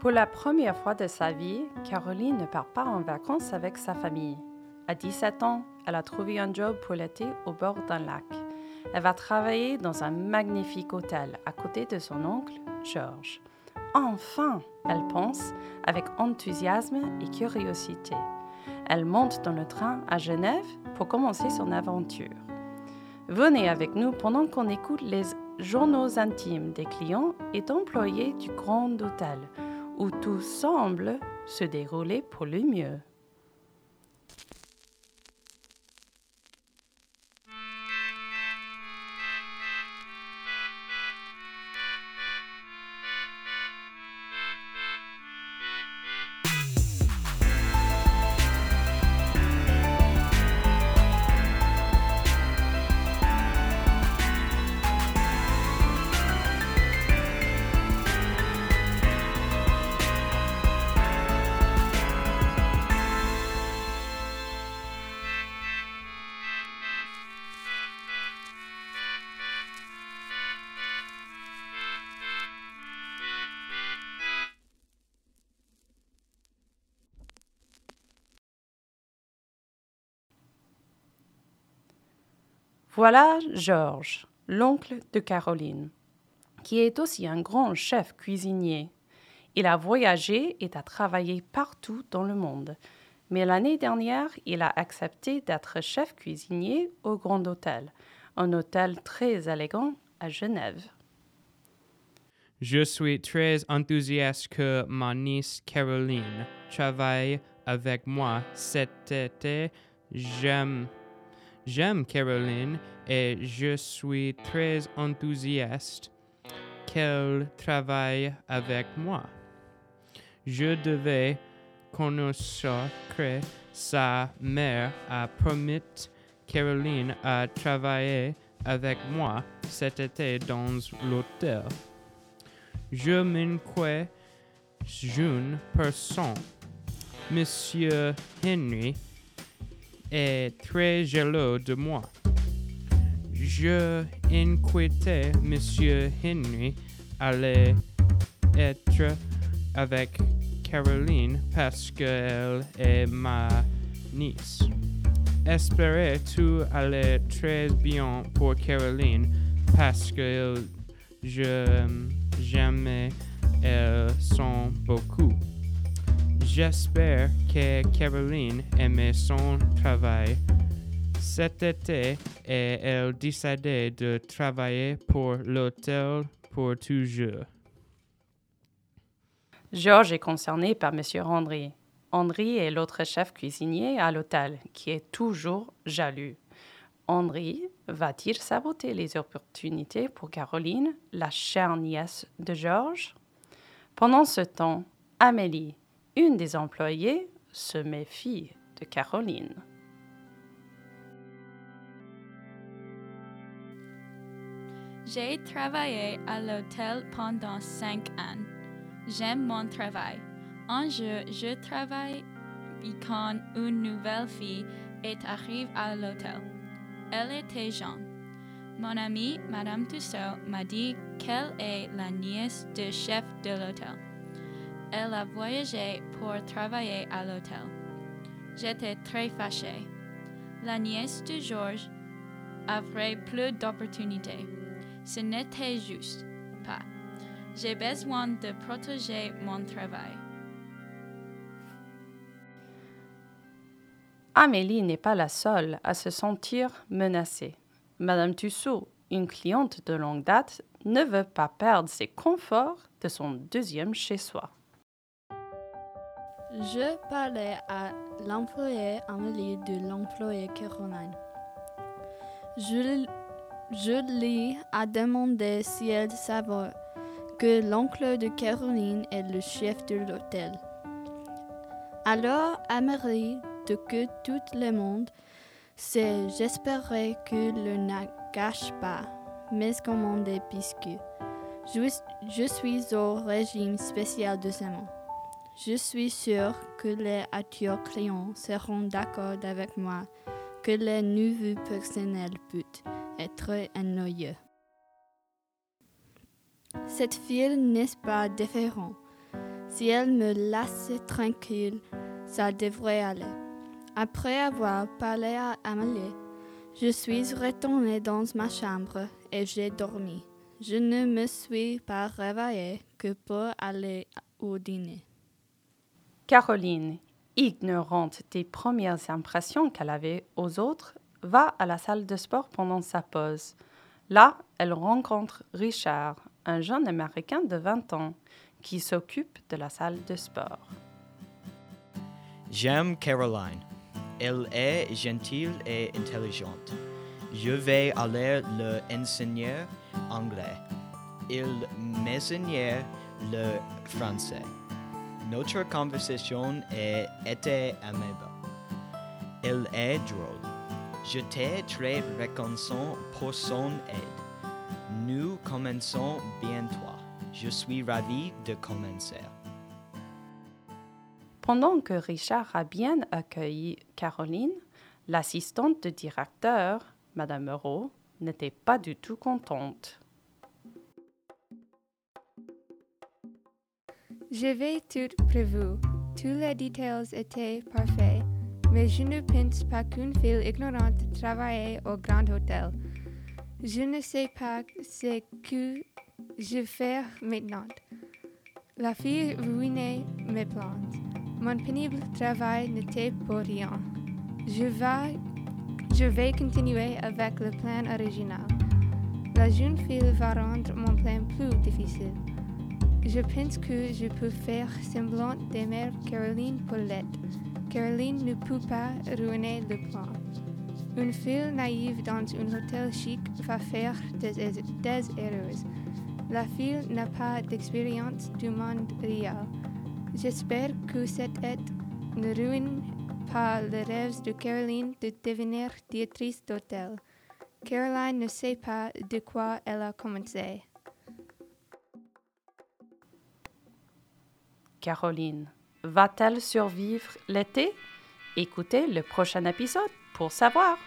Pour la première fois de sa vie, Caroline ne part pas en vacances avec sa famille. À 17 ans, elle a trouvé un job pour l'été au bord d'un lac. Elle va travailler dans un magnifique hôtel à côté de son oncle, Georges. Enfin, elle pense avec enthousiasme et curiosité. Elle monte dans le train à Genève pour commencer son aventure. Venez avec nous pendant qu'on écoute les journaux intimes des clients et d'employés du Grand Hôtel, où tout semble se dérouler pour le mieux. Voilà Georges, l'oncle de Caroline, qui est aussi un grand chef cuisinier. Il a voyagé et a travaillé partout dans le monde. Mais l'année dernière, il a accepté d'être chef cuisinier au Grand Hôtel, un hôtel très élégant à Genève. Je suis très enthousiaste que ma nièce Caroline travaille avec moi cet été. J'aime J'aime Caroline et je suis très enthousiaste qu'elle travaille avec moi. Je devais connaître sa mère a promis Caroline à travailler avec moi cet été dans l'hôtel. Je m'inquiète jeune personne. Monsieur Henry est très jaloux de moi. Je inquiétais Monsieur Henry allait être avec Caroline parce qu'elle est ma nièce. Espérais-tu aller très bien pour Caroline parce que je jamais elle sent beaucoup. J'espère que Caroline aimait son travail cet été et elle décidait de travailler pour l'hôtel pour toujours. Georges est concerné par M. Andry. Andry est l'autre chef cuisinier à l'hôtel, qui est toujours jaloux. Andry va-t-il saboter les opportunités pour Caroline, la chère nièce de Georges? Pendant ce temps, Amélie, une des employées se méfie de Caroline. J'ai travaillé à l'hôtel pendant cinq ans. J'aime mon travail. Un jour, je travaille quand une nouvelle fille est arrivée à l'hôtel. Elle était jeune. Mon amie, Madame Tussaud, m'a dit qu'elle est la nièce du chef de l'hôtel. Elle a voyagé pour travailler à l'hôtel. J'étais très fâchée. La nièce de Georges avait plus d'opportunités. Ce n'était juste pas. J'ai besoin de protéger mon travail. Amélie n'est pas la seule à se sentir menacée. Madame Tussaud, une cliente de longue date, ne veut pas perdre ses conforts de son deuxième chez-soi. Je parlais à l'employé Amélie de l'employé Caroline. Je, lui ai demandé si elle savait que l'oncle de Caroline est le chef de l'hôtel. Alors, Amélie, de que tout le monde sait, j'espérais que le ne gâche pas mes commandes puisque je, je suis au régime spécial de semaine. Je suis sûr que les acteurs clients seront d'accord avec moi que les nouveaux personnel peut être ennuyeux. Cette fille n'est pas différente. Si elle me laissait tranquille, ça devrait aller. Après avoir parlé à Amélie, je suis retournée dans ma chambre et j'ai dormi. Je ne me suis pas réveillée que pour aller au dîner. Caroline, ignorante des premières impressions qu'elle avait aux autres, va à la salle de sport pendant sa pause. Là, elle rencontre Richard, un jeune Américain de 20 ans, qui s'occupe de la salle de sport. J'aime Caroline. Elle est gentille et intelligente. Je vais aller le enseigner anglais. Il m'enseigne le français. Notre conversation était aimable. Elle est drôle. J'étais très reconnaissant pour son aide. Nous commençons bientôt. Je suis ravi de commencer. Pendant que Richard a bien accueilli Caroline, l'assistante du directeur, Madame Moreau, n'était pas du tout contente. J'avais tout prévu. Tous les détails étaient parfaits. Mais je ne pense pas qu'une fille ignorante travaille au Grand Hôtel. Je ne sais pas ce que je fais maintenant. La fille ruinait mes plans. Mon pénible travail n'était pour rien. Je vais, je vais continuer avec le plan original. La jeune fille va rendre mon plan plus difficile. Je pense que je peux faire semblant d'aimer Caroline Paulette. Caroline ne peut pas ruiner le plan. Une fille naïve dans un hôtel chic va faire des, des erreurs. La fille n'a pas d'expérience du monde réel. J'espère que cette aide ne ruine pas le rêve de Caroline de devenir directrice d'hôtel. Caroline ne sait pas de quoi elle a commencé. Caroline, va-t-elle survivre l'été? Écoutez le prochain épisode pour savoir.